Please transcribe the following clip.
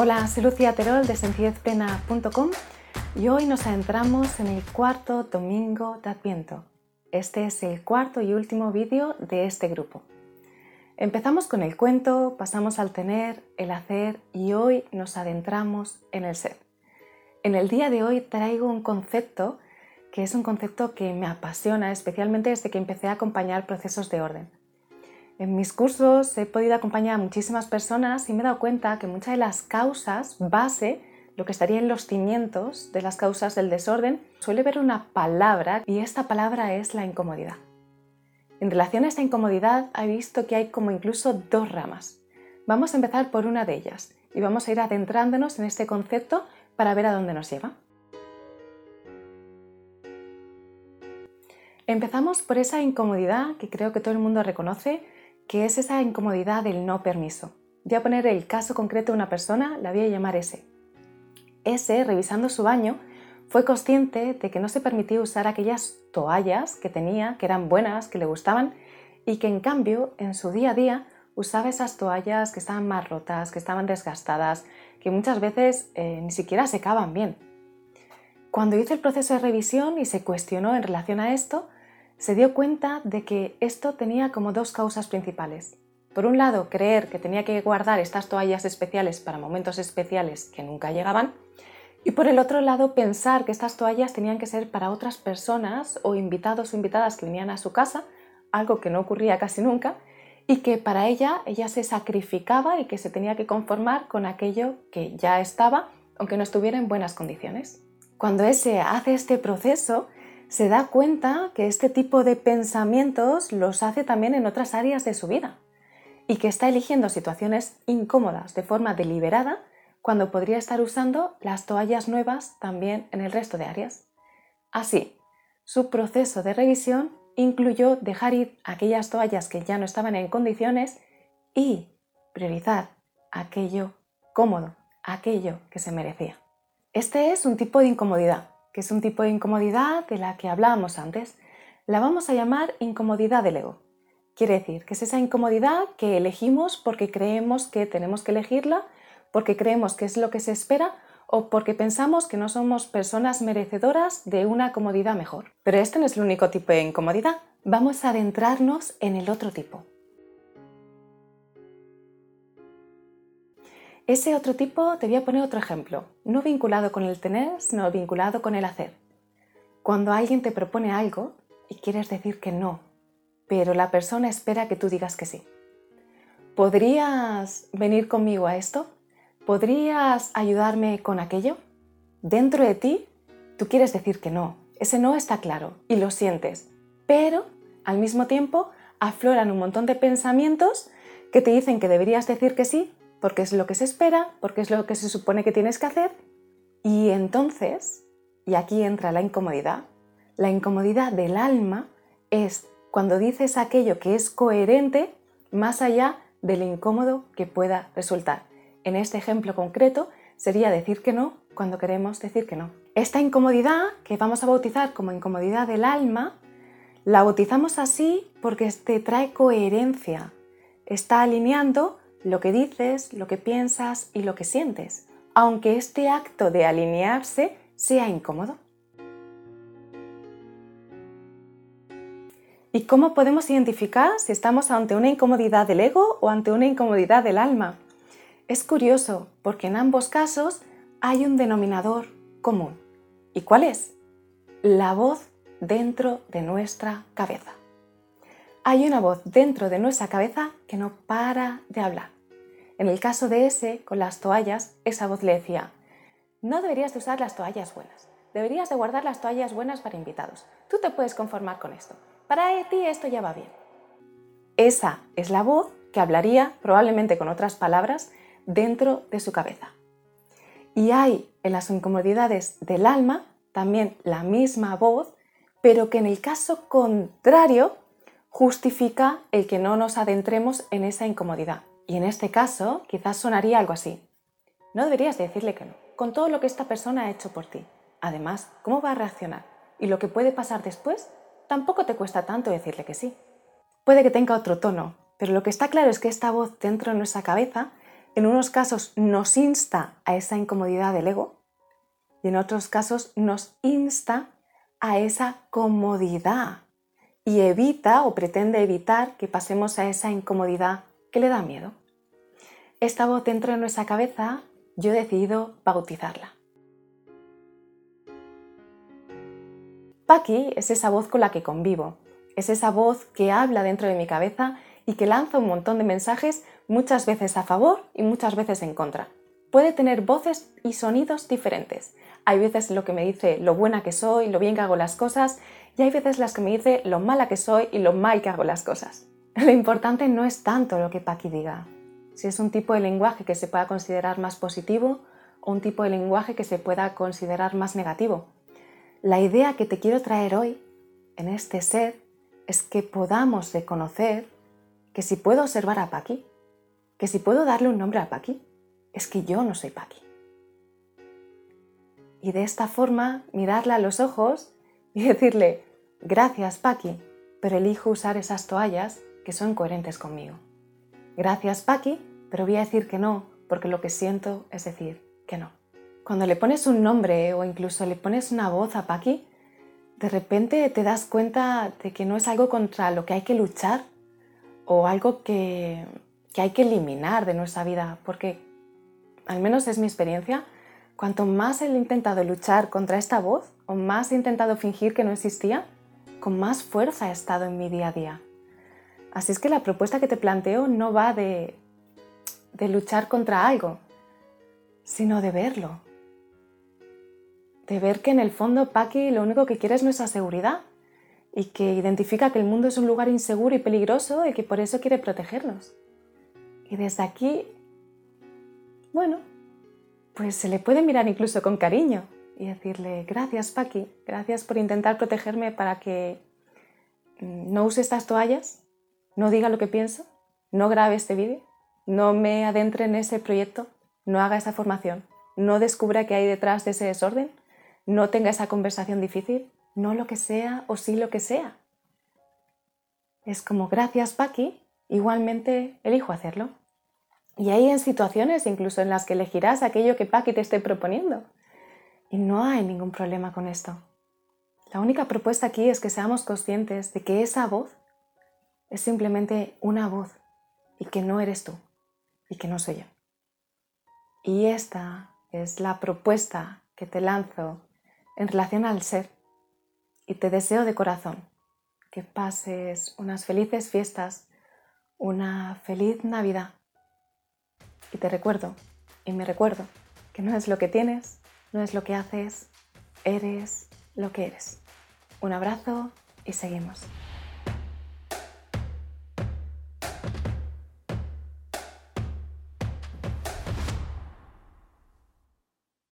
Hola, soy Lucía Terol de sencillezplena.com y hoy nos adentramos en el cuarto domingo de Adviento. Este es el cuarto y último vídeo de este grupo. Empezamos con el cuento, pasamos al tener, el hacer y hoy nos adentramos en el ser. En el día de hoy traigo un concepto que es un concepto que me apasiona, especialmente desde que empecé a acompañar procesos de orden. En mis cursos he podido acompañar a muchísimas personas y me he dado cuenta que muchas de las causas base, lo que estaría en los cimientos de las causas del desorden, suele ver una palabra y esta palabra es la incomodidad. En relación a esta incomodidad he visto que hay como incluso dos ramas. Vamos a empezar por una de ellas y vamos a ir adentrándonos en este concepto para ver a dónde nos lleva. Empezamos por esa incomodidad que creo que todo el mundo reconoce, que es esa incomodidad del no permiso. Voy a poner el caso concreto de una persona, la voy a llamar S. S, revisando su baño, fue consciente de que no se permitía usar aquellas toallas que tenía, que eran buenas, que le gustaban, y que en cambio en su día a día usaba esas toallas que estaban más rotas, que estaban desgastadas, que muchas veces eh, ni siquiera secaban bien. Cuando hizo el proceso de revisión y se cuestionó en relación a esto, se dio cuenta de que esto tenía como dos causas principales. Por un lado, creer que tenía que guardar estas toallas especiales para momentos especiales que nunca llegaban. Y por el otro lado, pensar que estas toallas tenían que ser para otras personas o invitados o invitadas que venían a su casa, algo que no ocurría casi nunca, y que para ella ella se sacrificaba y que se tenía que conformar con aquello que ya estaba, aunque no estuviera en buenas condiciones. Cuando ese hace este proceso, se da cuenta que este tipo de pensamientos los hace también en otras áreas de su vida y que está eligiendo situaciones incómodas de forma deliberada cuando podría estar usando las toallas nuevas también en el resto de áreas. Así, su proceso de revisión incluyó dejar ir aquellas toallas que ya no estaban en condiciones y priorizar aquello cómodo, aquello que se merecía. Este es un tipo de incomodidad que es un tipo de incomodidad de la que hablábamos antes. La vamos a llamar incomodidad del ego. Quiere decir que es esa incomodidad que elegimos porque creemos que tenemos que elegirla, porque creemos que es lo que se espera o porque pensamos que no somos personas merecedoras de una comodidad mejor. Pero este no es el único tipo de incomodidad. Vamos a adentrarnos en el otro tipo. Ese otro tipo te voy a poner otro ejemplo, no vinculado con el tener, sino vinculado con el hacer. Cuando alguien te propone algo y quieres decir que no, pero la persona espera que tú digas que sí. ¿Podrías venir conmigo a esto? ¿Podrías ayudarme con aquello? Dentro de ti, tú quieres decir que no. Ese no está claro y lo sientes, pero al mismo tiempo afloran un montón de pensamientos que te dicen que deberías decir que sí porque es lo que se espera, porque es lo que se supone que tienes que hacer. Y entonces, y aquí entra la incomodidad, la incomodidad del alma es cuando dices aquello que es coherente más allá del incómodo que pueda resultar. En este ejemplo concreto sería decir que no cuando queremos decir que no. Esta incomodidad, que vamos a bautizar como incomodidad del alma, la bautizamos así porque te trae coherencia. Está alineando lo que dices, lo que piensas y lo que sientes, aunque este acto de alinearse sea incómodo. ¿Y cómo podemos identificar si estamos ante una incomodidad del ego o ante una incomodidad del alma? Es curioso porque en ambos casos hay un denominador común. ¿Y cuál es? La voz dentro de nuestra cabeza hay una voz dentro de nuestra cabeza que no para de hablar. En el caso de ese, con las toallas, esa voz le decía, no deberías de usar las toallas buenas, deberías de guardar las toallas buenas para invitados. Tú te puedes conformar con esto. Para ti esto ya va bien. Esa es la voz que hablaría, probablemente con otras palabras, dentro de su cabeza. Y hay en las incomodidades del alma también la misma voz, pero que en el caso contrario justifica el que no nos adentremos en esa incomodidad. Y en este caso, quizás sonaría algo así. No deberías decirle que no, con todo lo que esta persona ha hecho por ti. Además, ¿cómo va a reaccionar? Y lo que puede pasar después, tampoco te cuesta tanto decirle que sí. Puede que tenga otro tono, pero lo que está claro es que esta voz dentro de nuestra cabeza en unos casos nos insta a esa incomodidad del ego y en otros casos nos insta a esa comodidad y evita o pretende evitar que pasemos a esa incomodidad que le da miedo. Esta voz dentro de nuestra cabeza yo he decidido bautizarla. Paki es esa voz con la que convivo, es esa voz que habla dentro de mi cabeza y que lanza un montón de mensajes muchas veces a favor y muchas veces en contra. Puede tener voces y sonidos diferentes. Hay veces lo que me dice lo buena que soy, lo bien que hago las cosas, y hay veces las que me dice lo mala que soy y lo mal que hago las cosas. Lo importante no es tanto lo que Paki diga, si es un tipo de lenguaje que se pueda considerar más positivo o un tipo de lenguaje que se pueda considerar más negativo. La idea que te quiero traer hoy en este ser es que podamos reconocer que si puedo observar a Paqui, que si puedo darle un nombre a Paqui, es que yo no soy Paqui. Y de esta forma mirarla a los ojos y decirle, gracias Paqui, pero elijo usar esas toallas que son coherentes conmigo. Gracias Paqui, pero voy a decir que no, porque lo que siento es decir que no. Cuando le pones un nombre o incluso le pones una voz a Paqui, de repente te das cuenta de que no es algo contra lo que hay que luchar o algo que, que hay que eliminar de nuestra vida, porque al menos es mi experiencia, cuanto más he intentado luchar contra esta voz o más he intentado fingir que no existía, con más fuerza he estado en mi día a día. Así es que la propuesta que te planteo no va de, de luchar contra algo, sino de verlo, de ver que en el fondo Paki lo único que quiere es nuestra seguridad y que identifica que el mundo es un lugar inseguro y peligroso y que por eso quiere protegernos. Y desde aquí, bueno, pues se le puede mirar incluso con cariño y decirle, gracias Paki, gracias por intentar protegerme para que mm, no use estas toallas, no diga lo que pienso, no grabe este vídeo, no me adentre en ese proyecto, no haga esa formación, no descubra qué hay detrás de ese desorden no tenga esa conversación difícil, no lo que sea o sí lo que sea. Es como, gracias Paqui, igualmente elijo hacerlo. Y hay en situaciones incluso en las que elegirás aquello que Paqui te esté proponiendo. Y no hay ningún problema con esto. La única propuesta aquí es que seamos conscientes de que esa voz es simplemente una voz y que no eres tú y que no soy yo. Y esta es la propuesta que te lanzo en relación al ser y te deseo de corazón que pases unas felices fiestas, una feliz Navidad. Y te recuerdo, y me recuerdo, que no es lo que tienes, no es lo que haces, eres lo que eres. Un abrazo y seguimos.